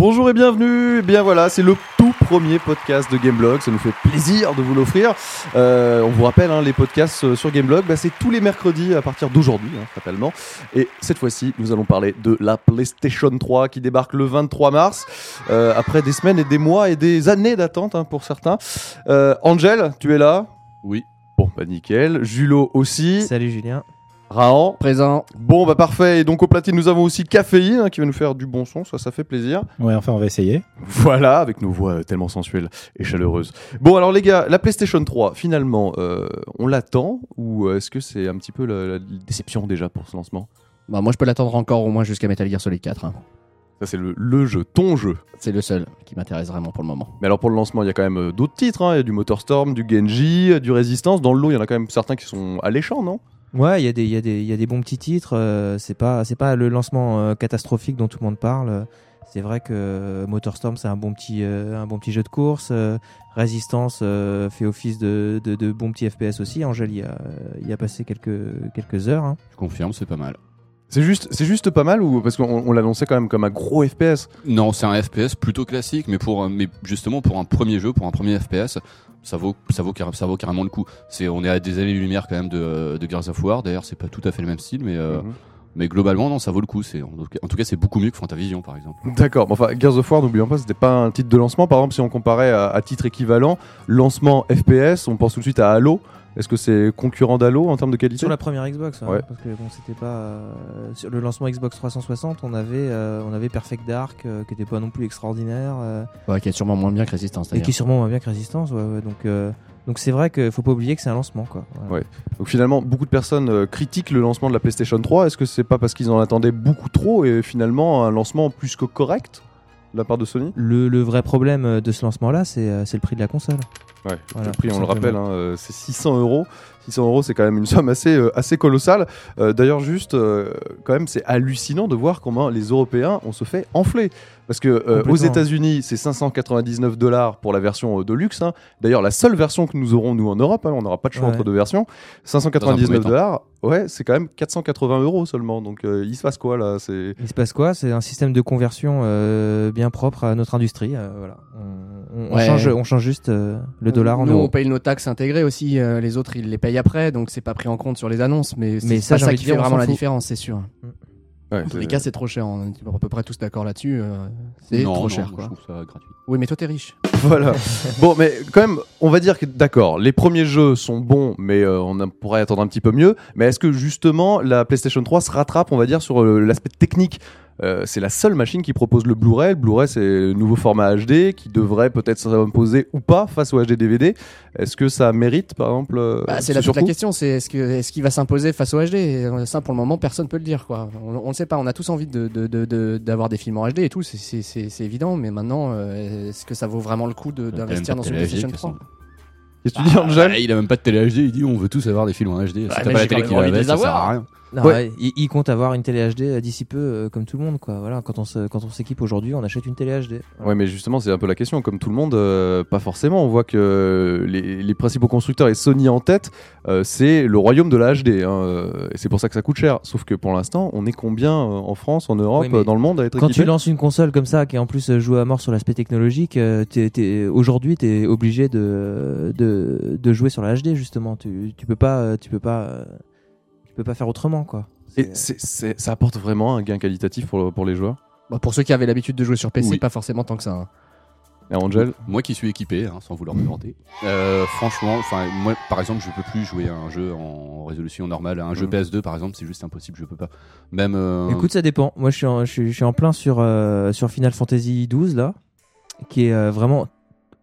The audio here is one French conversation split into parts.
Bonjour et bienvenue. Eh bien voilà, c'est le tout premier podcast de Gameblog. Ça nous fait plaisir de vous l'offrir. Euh, on vous rappelle, hein, les podcasts euh, sur Gameblog, bah, c'est tous les mercredis à partir d'aujourd'hui, hein, fatalement. Et cette fois-ci, nous allons parler de la PlayStation 3 qui débarque le 23 mars, euh, après des semaines et des mois et des années d'attente hein, pour certains. Euh, Angel, tu es là? Oui. Bon, bah nickel. Julo aussi. Salut Julien. Rahan. Présent. Bon, bah parfait. Et donc au platine, nous avons aussi Caféine hein, qui va nous faire du bon son. Ça, ça fait plaisir. Ouais, enfin, on va essayer. Voilà, avec nos voix euh, tellement sensuelles et chaleureuses. Bon, alors les gars, la PlayStation 3, finalement, euh, on l'attend ou euh, est-ce que c'est un petit peu la, la déception déjà pour ce lancement? Bah, moi, je peux l'attendre encore au moins jusqu'à Metal Gear Solid 4. hein. Ça, c'est le, le jeu, ton jeu. C'est le seul qui m'intéresse vraiment pour le moment. Mais alors pour le lancement, il y a quand même euh, d'autres titres. hein. Il y a du Motorstorm, du Genji, euh, du Resistance. Dans le lot, il y en a quand même certains qui sont alléchants, non? Ouais, il y, a des- y, a des- y a des bons petits titres. euh, c'est pas, c'est pas le lancement euh, catastrophique dont tout le monde parle. C'est vrai que Motorstorm, c'est un bon petit, euh, un bon petit jeu de course. euh, Resistance euh, fait office de, de, de bon petit FPS aussi. Angèle y a, y a passé quelques, quelques heures. hein. Je confirme, c'est pas mal. C'est juste, c'est juste pas mal ou parce qu'on on l'annonçait quand même comme un gros FPS Non, c'est un FPS plutôt classique, mais pour, un- mais justement pour un premier jeu, pour un premier FPS, ça vaut, ça vaut, ça vaut carrément le coup. C'est, on est à des années-lumière quand même de, de Gears of War. D'ailleurs, c'est pas tout à fait le même style, mais, euh, Mhm. mais globalement, non, ça vaut le coup. C'est, en, tout cas- c'est beaucoup mieux que Fantavision, par exemple. D'accord, enfin Gears of War, n'oublions pas, c'était pas un titre de lancement. Par exemple, si on comparait à, à titre équivalent, lancement FPS, on pense tout de suite à Halo. Est-ce que c'est concurrent d'Halo en termes de qualité? Sur la première Xbox, hein, Ouais. parce que bon, c'était pas euh, sur le lancement Xbox 360, on avait, euh, on avait Perfect Dark, euh, qui était pas non plus extraordinaire. euh, Ouais, qui est sûrement moins bien que Resistance. Et qui est sûrement moins bien que Resistance, ouais, ouais, donc euh, donc c'est vrai qu'il faut pas oublier que c'est un lancement, quoi. Voilà. Ouais. Donc finalement, beaucoup de personnes euh, critiquent le lancement de la PlayStation 3. Est-ce que c'est pas parce qu'ils en attendaient beaucoup trop et finalement un lancement plus que correct de la part de Sony? Le, le vrai problème de ce lancement-là, c'est c'est le prix de la console. Ouais, Voilà, le prix, on le rappelle, hein, euh, c'est 600 euros. 600 euros, c'est quand même une somme assez, euh, assez colossale. Euh, D'ailleurs, juste, euh, quand même, c'est hallucinant de voir comment les Européens, on se fait enfler. Parce que euh, aux. États-Unis, c'est 599 dollars pour la version euh, de luxe. hein. D'ailleurs, la seule version que nous aurons, nous, en Europe, hein, on n'aura pas de choix Ouais. entre deux versions. Dans un 599 premier temps. dollars, ouais, c'est quand même 480 euros seulement. Donc, euh, il se passe quoi là? C'est Il se passe quoi? C'est un système de conversion euh, bien propre à notre industrie. euh, voilà. On, on- Ouais. change, on change juste euh, le dollar en Nous, euros. on paye nos taxes intégrées aussi. euh, les autres, ils les payent après, donc c'est pas pris en compte sur les annonces. Mais, Mais c'est ça, pas ça qui fait vraiment la différence, c'est sûr. ouais, En tous c'est- les cas, c'est trop cher. On est à peu près tous d'accord là-dessus. euh, c'est trop non, cher, quoi. Je trouve ça gratuit. Oui, mais toi, t'es riche. Voilà. bon, mais quand même, on va dire que d'accord, les premiers jeux sont bons, mais euh, on pourrait attendre un petit peu mieux. Mais est-ce que justement la PlayStation 3 se rattrape, on va dire, sur euh, l'aspect technique Euh, c'est la seule machine qui propose le Blu-ray. Le Blu-ray, c'est le nouveau format HD qui devrait peut-être s'imposer ou pas face au HD DVD. Est-ce que ça mérite, par exemple euh, Bah, c'est ce la, toute la question, c'est est-ce que est-ce qu'il va s'imposer face au HD Et, euh, Ça, pour le moment, personne peut le dire, quoi. On, ne sait pas. On a tous envie de de- de- de- d'avoir des films en HD et tout. c'est- C'est c'est- c'est évident, mais maintenant, euh, est-ce que ça vaut vraiment le coup d'investir dans une PlayStation HD, 3 Qu'est-ce que tu dis, Angel Ah, il a même pas de télé HD, il dit on veut tous avoir des films en HD. T'as mais pas la télé qui va avec, ça sert à rien. Non, Ouais. ouais, il, il compte avoir une télé HD euh, d'ici peu, euh, comme tout le monde, quoi. Voilà, quand on se, quand on s'équipe aujourd'hui, on achète une télé HD. Voilà. Ouais, mais justement, c'est un peu la question. Comme tout le monde, euh, pas forcément. On voit que les, les principaux constructeurs et Sony en tête, euh, c'est le royaume de la HD. hein, et c'est pour ça que ça coûte cher. Sauf que pour l'instant, on est combien en France, en Europe, Oui, dans le monde à être Quand tu lances une console comme ça, qui est en plus jouée à mort sur l'aspect technologique, aujourd'hui, tu es obligé de, de, de jouer sur la HD, justement. Tu, tu peux pas, tu peux pas, peux pas faire autrement, quoi. Et ça apporte vraiment un gain qualitatif pour, pour les joueurs. Bah, Pour ceux qui avaient l'habitude de jouer sur PC, Oui. pas forcément tant que ça. hein. Et Angel Moi qui suis équipé, hein, sans vouloir me vanter, euh, franchement, enfin moi par exemple, je peux plus jouer à un jeu en résolution normale, à un jeu Mhm. PS2 par exemple, c'est juste impossible, je peux pas. Même euh, Écoute, ça dépend. Moi, je suis en, je suis, je suis en plein sur, euh, sur Final Fantasy XII, là, qui est euh, vraiment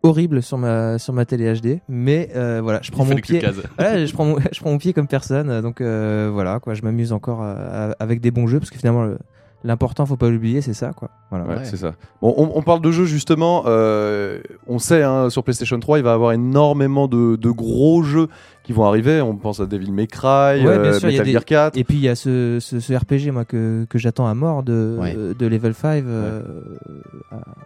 horrible sur ma, sur ma télé HD. Mais euh, voilà, je prends mon pied. je prends mon, je prends mon pied comme personne. Donc euh, voilà, quoi, je m'amuse encore euh, avec des bons jeux parce que finalement, le- l'important, faut pas l'oublier, c'est ça, quoi. Voilà. Ouais, Ouais. c'est ça. Bon, on, on parle de jeux justement. euh, on sait, hein, sur PlayStation 3, il va y avoir énormément de, de gros jeux qui vont arriver. On pense à Devil May Cry, Ouais, bien euh, sûr, il y a Metal des- Gear 4. Et puis il y a ce, ce, ce RPG moi que, que j'attends à mort de, Ouais. de Level 5. euh,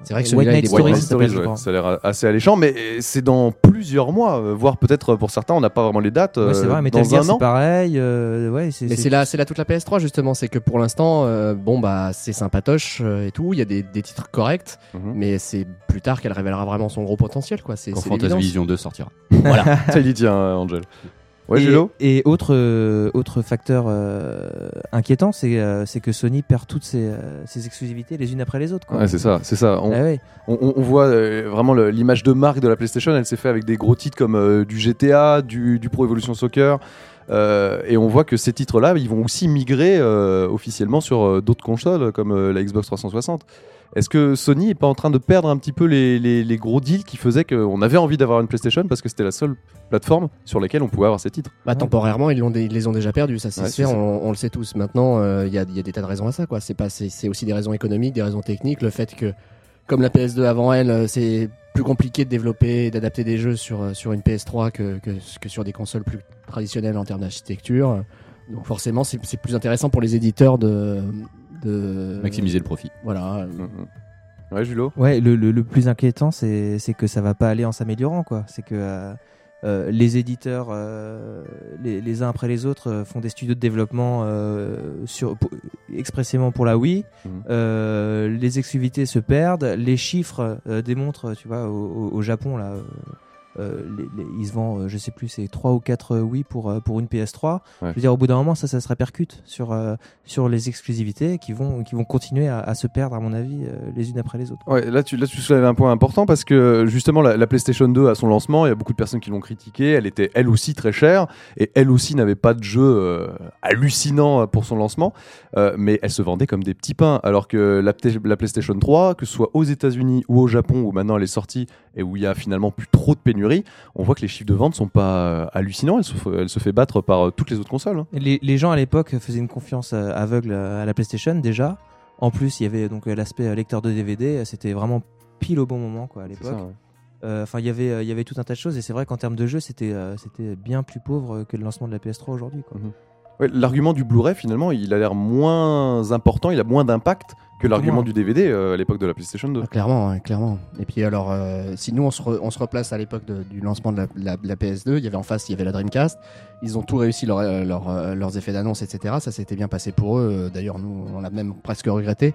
C'est vrai que White celui-là, il est Stories, ça ouais, crois. ça a l'air assez alléchant, mais c'est dans plusieurs mois, euh, voire peut-être pour certains, on n'a pas vraiment les dates. Ouais, c'est euh, vrai, Metal dans Gear un c'est an. pareil. euh, ouais, c'est Mais c'est là, c'est là toute la PS3 justement, c'est que pour l'instant, euh, bon bah c'est sympatoche euh, et tout, il y a des, des titres corrects, Mhm. mais c'est plus tard qu'elle révélera vraiment son gros potentiel quoi. C'est Quand c'est Fantasy. Vision 2 sortira. Ça, il y tient, euh, Angel. Ouais, et, autre, euh, autre facteur euh, inquiétant, c'est euh, c'est que Sony perd toutes ses, ses exclusivités les unes après les autres. Ouais, c'est ça, c'est ça. On, Ah ouais. on- on- on voit vraiment l'image de marque de la PlayStation. Elle s'est fait avec des gros titres comme du GTA, du, du Pro Evolution Soccer. et on voit que ces titres-là, ils vont aussi migrer officiellement sur d'autres consoles comme la Xbox 360. Est-ce que Sony est pas en train de perdre un petit peu les, les- les gros deals qui faisaient qu'on avait envie d'avoir une PlayStation parce que c'était la seule plateforme sur laquelle on pouvait avoir ces titres? Bah, temporairement, ils, l'ont ils les ont déjà perdus, ça c'est Ouais, sûr, ça. on, on le sait tous. Maintenant, euh, il y, a, y a des tas de raisons à ça, quoi. C'est pas, c'est, c'est aussi des raisons économiques, des raisons techniques, le fait que, comme la PS2 avant elle, euh, c'est plus compliqué de développer et d'adapter des jeux sur, euh, sur une PS3 que, que, que sur des consoles plus traditionnelles en termes d'architecture. Donc forcément, c'est, c'est plus intéressant pour les éditeurs de, de Maximiser le profit. Voilà. Mhm. Ouais, Julo Ouais, le, le, le plus inquiétant, c'est c'est que ça va pas aller en s'améliorant, quoi. C'est que euh, euh, les éditeurs, euh, les, les uns après les autres, euh, font des studios de développement euh, sur, pour- expressément pour la Wii. Mhm. Euh, les exclusivités se perdent, les chiffres euh, démontrent, tu vois, au, au- au Japon là. Euh, euh, les- les- ils se vendent, euh, je sais plus, c'est 3 ou 4 Wii pour, euh, pour une PS3. Ouais. Je veux dire, au bout d'un moment, ça, ça se répercute sur, euh, sur les exclusivités qui vont, qui vont continuer à, à se perdre, à mon avis, euh, les unes après les autres. Ouais, là tu, là tu soulèves un point important parce que justement la, la PlayStation 2 à son lancement, il y a beaucoup de personnes qui l'ont critiquée. Elle était elle aussi très chère et elle aussi n'avait pas de jeu euh, hallucinant pour son lancement, Euh, mais elle se vendait comme des petits pains. Alors que la, la PlayStation 3, que ce soit aux États-Unis ou au Japon où maintenant elle est sortie et où il y a finalement plus trop de pénurie, on voit que les chiffres de vente sont pas euh, hallucinants. Elle se, f- elle se fait battre par euh, toutes les autres consoles. hein. Les, les gens à l'époque faisaient une confiance euh, aveugle à la PlayStation déjà. En plus, il y avait donc l'aspect lecteur de DVD. C'était vraiment pile au bon moment quoi à l'époque. Euh, Enfin, il y avait, euh, il y avait tout un tas de choses et c'est vrai qu'en termes de jeu, c'était, euh, c'était bien plus pauvre que le lancement de la PS3 aujourd'hui. quoi. Ouais, L'argument du Blu-ray, finalement, il a l'air moins important, il a moins d'impact que l'argument du DVD euh, à l'époque de la PlayStation 2. Ah, clairement, ouais, clairement. Et puis alors, euh, si nous on se, re- on se replace à l'époque du lancement de la, la- la PS2, il y avait en face, il y avait la Dreamcast. Ils ont tout réussi leur, euh, leur, euh, leurs effets d'annonce, etc. Ça s'était bien passé pour eux. D'ailleurs, nous, on l'a même presque regretté.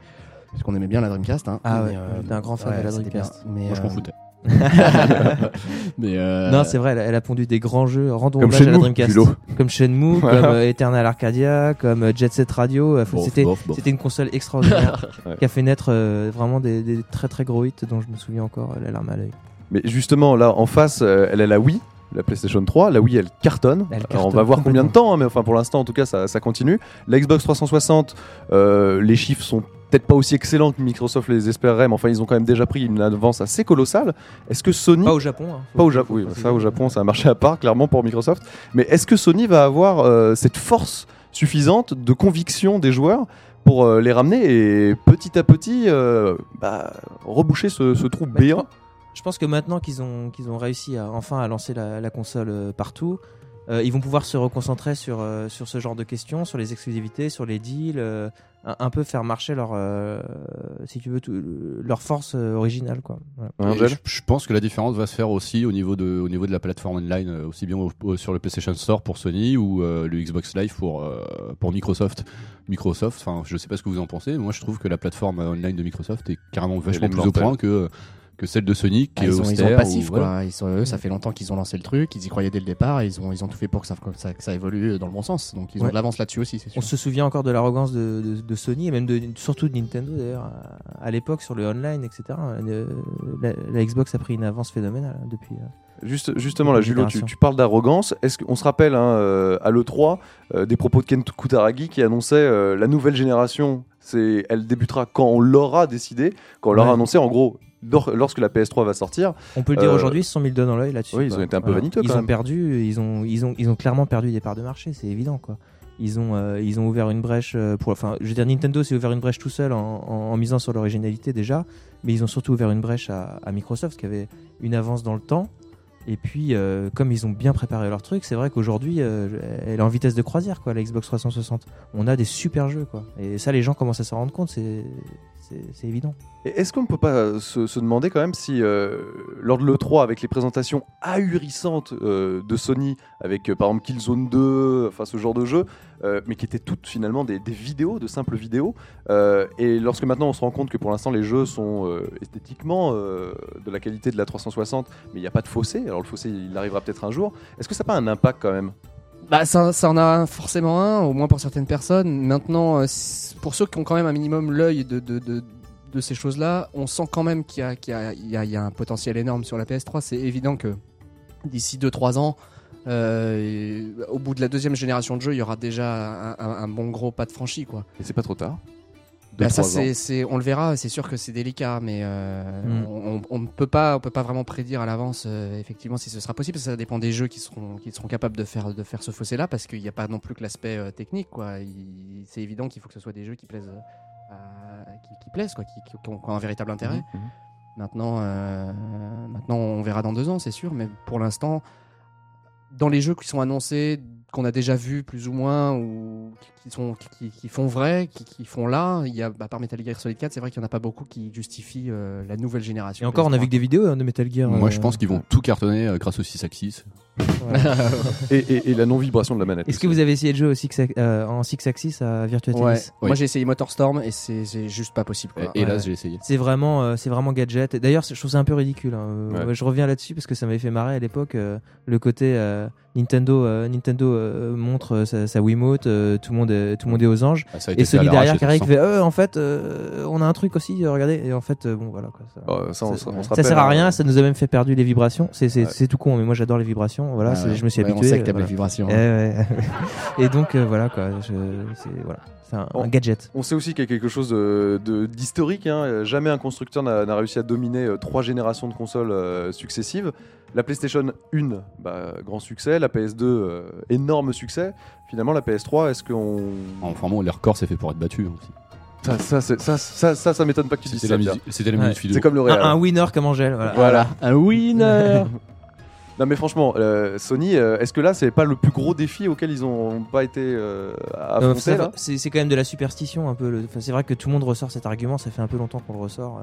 Parce qu'on aimait bien la Dreamcast. Hein. Ah Mais, ouais, t'es un grand fan de la Dreamcast. bien. Mais, Moi, je m'en euh, foutais. mais euh, Non, c'est vrai, elle a, elle a pondu des grands jeux. Rendons Comme hommage à la Dreamcast. Comme Shenmue, comme euh, Eternal Arcadia, comme euh, Jet Set Radio. C'était, une console extraordinaire Ouais. qui a fait naître euh, vraiment des, des très très gros hits dont je me souviens encore la larme à l'œil. Mais justement, là, en face, euh, elle a la Wii, la PlayStation 3. La Wii, elle cartonne. Elle Alors, on va voir combien de temps, hein, mais enfin, pour l'instant, en tout cas, ça, ça continue. La Xbox 360, euh, les chiffres sont peut-être pas aussi excellents que Microsoft les espérerait, mais enfin, ils ont quand même déjà pris une avance assez colossale. Est-ce que Sony. Pas au Japon. hein. Pas au Japon, oui, ça au Japon, c'est un marché à part, clairement pour Microsoft. Mais est-ce que Sony va avoir euh, cette force suffisante de conviction des joueurs pour euh, les ramener et petit à petit euh, bah, reboucher ce, ce trou Bah, béant? Je pense que maintenant qu'ils ont, qu'ils ont réussi à, enfin à lancer la, la console partout, euh, ils vont pouvoir se reconcentrer sur, euh, sur ce genre de questions, sur les exclusivités, sur les deals, euh, un, un peu faire marcher leur, euh, si tu veux, tout- leur force euh, originale. Quoi. Voilà. Je, je pense que la différence va se faire aussi au niveau de, au niveau de la plateforme online, aussi bien au- au- sur le PlayStation Store pour Sony ou euh, le Xbox Live pour, euh, pour Microsoft. Microsoft, enfin, je sais pas ce que vous en pensez, mais moi je trouve que la plateforme online de Microsoft est carrément vachement plus au point que, que celle de Sony, qui Ah, est ils, ont, ils austère. ont le ou- passif, voilà. quoi. Ils sont, eux, ça fait longtemps qu'ils ont lancé le truc, ils y croyaient dès le départ, et ils ont, ils ont tout fait pour que ça, que ça, que ça évolue dans le bon sens. Donc ils ont de l'avance là-dessus aussi, sûr. On se souvient encore de l'arrogance de, de- de Sony et même de, surtout de Nintendo d'ailleurs à, à l'époque sur le online, etc. Euh, la, la Xbox a pris une avance phénoménale hein, depuis. euh. Juste, justement, là, Julo, tu, tu parles d'arrogance. Est-ce qu'on se rappelle hein, euh, à l'E3 euh, des propos de Ken Kutaragi qui annonçait euh, la nouvelle génération c'est, Elle débutera quand on l'aura décidé, quand on l'aura Ouais. annoncé, en gros, lorsque la PS3 va sortir. On peut le dire Euh, aujourd'hui, ils se sont mis le doigt dans l'œil là-dessus. oui, ils ont été un peu vaniteux, Ils quand ont même. perdu, ils ont, ils ont, ils ont clairement perdu des parts de marché, c'est évident quoi. Ils ont, euh, ils ont ouvert une brèche euh, pour, enfin, je veux dire, Nintendo s'est ouvert une brèche tout seul en, en- en misant sur l'originalité déjà, mais ils ont surtout ouvert une brèche à, à Microsoft qui avait une avance dans le temps. Et puis, euh, comme ils ont bien préparé leur truc, c'est vrai qu'aujourd'hui, euh, elle est en vitesse de croisière, quoi, la Xbox 360. On a des super jeux, quoi. Et ça, les gens commencent à s'en rendre compte, c'est c'est- évident. Est-ce qu'on ne peut pas euh, se, demander quand même si, euh, lors de l'E3, avec les présentations ahurissantes euh, de Sony, avec par exemple Killzone 2, enfin ce genre de jeu, mais qui étaient toutes finalement des, des vidéos, de simples vidéos, et lorsque maintenant on se rend compte que pour l'instant les jeux sont esthétiquement de la qualité de la 360, mais il n'y a pas de fossé, alors le fossé il arrivera peut-être un jour, est-ce que ça n'a pas un impact quand même? Bah, ça, ça en a forcément un, au moins pour certaines personnes. Maintenant, euh, pour ceux qui ont quand même un minimum l'œil de, de, de, de ces choses-là, on sent quand même qu'il y, y, y a- un potentiel énorme sur la PS3. C'est évident que d'ici 2-3 ans, euh, au bout de la deuxième génération de jeux, il y aura déjà un, un- bon gros pas de franchi. Quoi. Et c'est pas trop tard Bah, ça, c'est, on le verra, c'est sûr que c'est délicat, mais euh, Mm. on, on- on ne peut pas, on peut pas vraiment prédire à l'avance euh, effectivement si ce sera possible. Ça dépend des jeux qui seront, qui seront capables de faire, de faire ce fossé-là, parce qu'il n'y a pas non plus que l'aspect euh, technique. Quoi. C'est évident qu'il faut que ce soit des jeux qui plaisent, qui, qui plaisent, quoi, qui, ont, qui ont un véritable intérêt. Mhm. Maintenant, maintenant, on verra dans deux ans, c'est sûr, mais pour l'instant, dans les jeux qui sont annoncés, qu'on a déjà vus plus ou moins, ou qui- sont, qui, qui font vrai, qui, qui font là, il y a, à part Metal Gear Solid 4, c'est vrai qu'il n'y en a pas beaucoup qui justifient euh, la nouvelle génération. Et encore, on a PS3. vu que des vidéos hein, de Metal Gear. Moi, euh, je pense qu'ils vont tout cartonner euh, grâce au 6 axis. Et, et- et la non-vibration de la manette. Est-ce que vous avez essayé de jouer au six, euh, en 6 axis à Virtua Ouais. Tennis Oui. Moi j'ai essayé Motorstorm et c'est juste pas possible. quoi. Et hélas, Ouais. j'ai essayé. C'est vraiment, euh, c'est vraiment gadget. Et D'ailleurs, je trouve ça un peu ridicule. hein. Ouais. Je reviens là-dessus parce que ça m'avait fait marrer à l'époque. euh, le côté euh, Nintendo, euh, Nintendo euh, montre euh, sa, sa Wiimote, euh, tout le monde, est, tout le monde est aux anges. Ah, Et celui derrière qui arrive tout qui fait, euh, en fait, euh, on a un truc aussi, regardez. Et en fait, euh, bon, voilà quoi. Ça, Oh, ça, on, ça- se- on se ça rappelle, sert à hein. rien. Ça nous a même fait perdu les vibrations. C'est, c'est, Ouais. c'est tout con, mais moi j'adore les vibrations. Voilà, Ouais, c'est- ouais. je me suis Ouais, habitué. On sait que t'aimes voilà. les vibrations. Eh ouais. et donc euh, voilà quoi. C'est, voilà. C'est un, un gadget. On sait aussi qu'il y a quelque chose de- de- d'historique. hein. Jamais un constructeur n'a réussi à dominer euh, trois générations de consoles euh, successives. La PlayStation 1, bah, grand succès. La PS2, euh, énorme succès. Finalement, la PS3, est-ce qu'on. Enfin, bon, les records, c'est fait pour être battu. hein, aussi. Ça, ça, ça, ça, ça, ça m'étonne pas que tu dises C'était ça. la, Pierre. musique- c'était la Ouais. minute philo. C'est comme le Un, Real. un winner comme Angèle. Voilà. Voilà. Un winner Non mais franchement, euh, Sony, euh, est-ce que là c'est pas le plus gros défi auquel ils ont pas été euh, Euh, affrontés c'est c'est quand même de la superstition un peu. le- enfin, c'est vrai que tout le monde ressort cet argument. Ça fait un peu longtemps qu'on le ressort.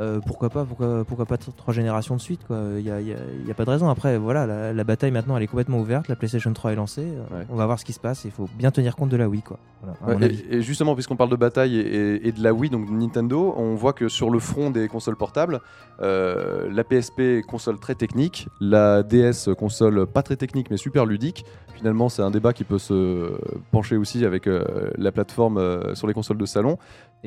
Euh. Pourquoi pas pourquoi, pourquoi pas tr- trois générations de suite quoi Il y a, y a- il y a pas de raison. Après voilà, la, la bataille maintenant elle est complètement ouverte. La PlayStation 3 est lancée. euh, Ouais. On va voir ce qui se passe. Il faut bien tenir compte de la Wii quoi. Voilà, Ouais, et, et justement, puisqu'on parle de bataille et, de la Wii, donc Nintendo, on voit que sur le front des consoles portables, euh, la PSP console très technique, la DS console pas très technique mais super ludique. Finalement, c'est un débat qui peut se pencher aussi avec la plateforme sur les consoles de salon.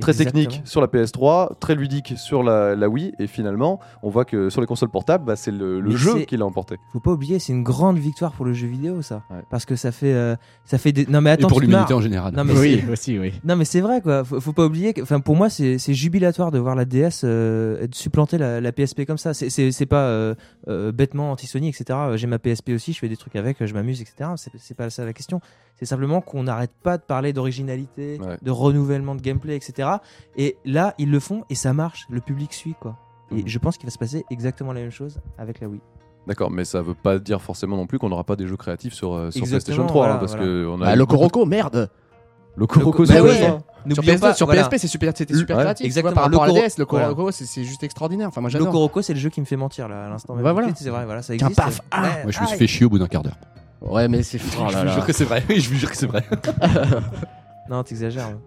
Très Exactement. technique sur la PS3, très ludique sur la, la Wii, et finalement, on voit que sur les consoles portables, bah, c'est le, jeu qui l'a emporté. Faut pas oublier, c'est une grande victoire pour le jeu vidéo ça. Ouais. Parce que ça fait euh, ça fait des. Non mais Et attends. pour tu te l'humanité en général. Non mais Oui, aussi, oui. Non mais c'est vrai quoi, faut, faut pas oublier que, enfin pour moi c'est jubilatoire de voir la DS euh, être supplanter la, la PSP comme ça. C'est pas euh, euh, bêtement anti-Sony etc. J'ai ma PSP aussi, je fais des trucs avec, je m'amuse etc. C'est c'est pas ça la question. C'est simplement qu'on n'arrête pas de parler d'originalité, Ouais. de renouvellement de gameplay etc. Et là ils le font et ça marche, le public suit quoi. Et Mhm. je pense qu'il va se passer exactement la même chose avec la Wii. D'accord, mais ça veut pas dire forcément non plus qu'on n'aura pas des jeux créatifs sur, euh, sur Exactement, PlayStation 3, hein, voilà, parce voilà. que on a Bah, merde Le Coroco, Le- c'est Bah. Sur, N'oublions PS2, pas, sur voilà. PSP, c'est super, c'était super Ouais, créatif. tu vois, exactement. par rapport à la DS, c'est juste extraordinaire. Enfin, moi, Le j'adore. Coroco c'est le jeu qui me fait mentir là à l'instant. Bah, voilà. C'est vrai, voilà, ça Qu'un existe. paf, ah. Ouais, Moi, je me suis fait chier au bout d'un quart d'heure. Ouais, mais c'est. Oh je vous jure que c'est vrai. Oui, je vous jure que c'est vrai. Non, t'exagères.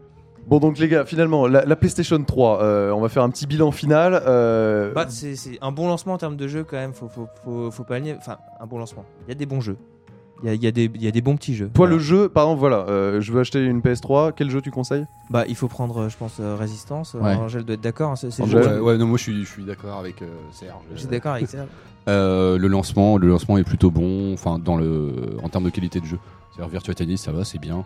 Bon, donc les gars, finalement, la, la PlayStation 3, euh, on va faire un petit bilan final. euh, Bah, c'est un bon lancement en termes de jeu quand même. Faut, faut, faut, faut pas le nier. Enfin, un bon lancement. Il y a des bons jeux. Il y a, il y a des, il y a des bons petits jeux. toi, Voilà. le jeu, par exemple, voilà, euh, je veux acheter une PS3, quel jeu tu conseilles? Bah, il faut prendre, euh, je pense, euh, Résistance. Ouais. Angèle doit être d'accord. hein, c'est- Ouais, ouais, non, moi, je suis, je suis d'accord avec euh, Serge. Je suis d'accord avec ça. Euh, le lancement, le lancement est plutôt bon, enfin dans le, en termes de qualité de jeu. C'est-à-dire Virtua Tennis, ça va, c'est bien.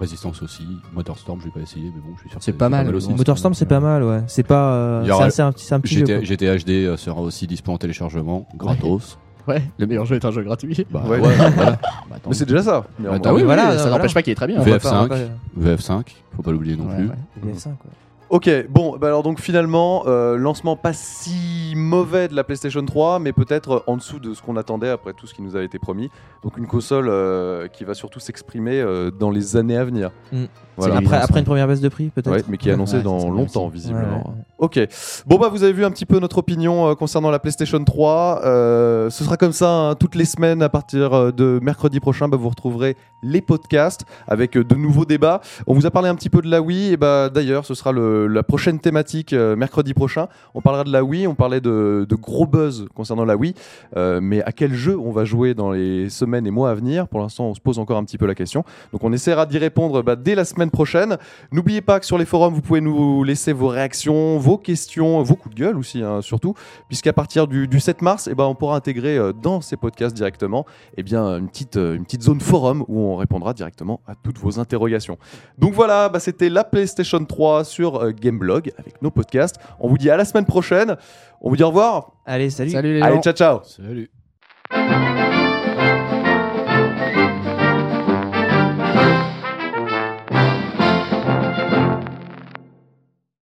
Résistance aussi. Motorstorm, je vais pas essayer, mais bon, je suis sûr. que C'est pas mal. aussi. Motorstorm, c'est pas mal, ouais. C'est pas. euh, Il y aura- c'est un, c'est un petit jeu. GTA, quoi. GTA HD euh, sera aussi dispo en téléchargement, gratos. Ouais, le meilleur jeu est un jeu gratuit. Bah, Ouais. ouais, voilà. Bah. Mais c'est déjà ça. Attends, Ah oui, oui, voilà, ça voilà. n'empêche pas qu'il est très bien. On va VF5. pas- on va VF5, faut pas l'oublier non Ouais, plus. ouais. pas- VF5, quoi. Ok, bon, bah alors donc finalement, euh, lancement pas si mauvais de la PlayStation 3, mais peut-être en dessous de ce qu'on attendait après tout ce qui nous a été promis. Donc une console euh, qui va surtout s'exprimer euh, dans les années à venir. Mm. Voilà. Après, après une première baisse de prix, peut-être Ouais, mais qui est annoncée Ouais, dans longtemps, aussi. visiblement. Ouais. Ok. Bon, bah, vous avez vu un petit peu notre opinion euh, concernant la PlayStation 3. Euh, ce sera comme ça hein, toutes les semaines à partir euh, de mercredi prochain. Bah, vous retrouverez les podcasts avec euh, de nouveaux débats. On vous a parlé un petit peu de la Wii. Et bah, d'ailleurs, ce sera le- la prochaine thématique mercredi prochain. On parlera de la Wii. On parlait de, de gros buzz concernant la Wii. Mais à quel jeu on va jouer dans les semaines et mois à venir? Pour l'instant, on se pose encore un petit peu la question. Donc, on essaiera d'y répondre bah, dès la semaine prochaine. N'oubliez pas que sur les forums, vous pouvez nous laisser vos réactions, vos questions, vos coups de gueule aussi, hein, surtout, puisqu'à partir du, du 7 mars, eh ben, on pourra intégrer euh, dans ces podcasts directement eh bien, une, petite, euh, une petite zone forum où on répondra directement à toutes vos interrogations. Donc voilà, bah, c'était la PlayStation 3 sur euh, Gameblog avec nos podcasts. On vous dit à la semaine prochaine. On vous dit au revoir. Allez, salut. Salut les Allez, gens. ciao ciao Salut.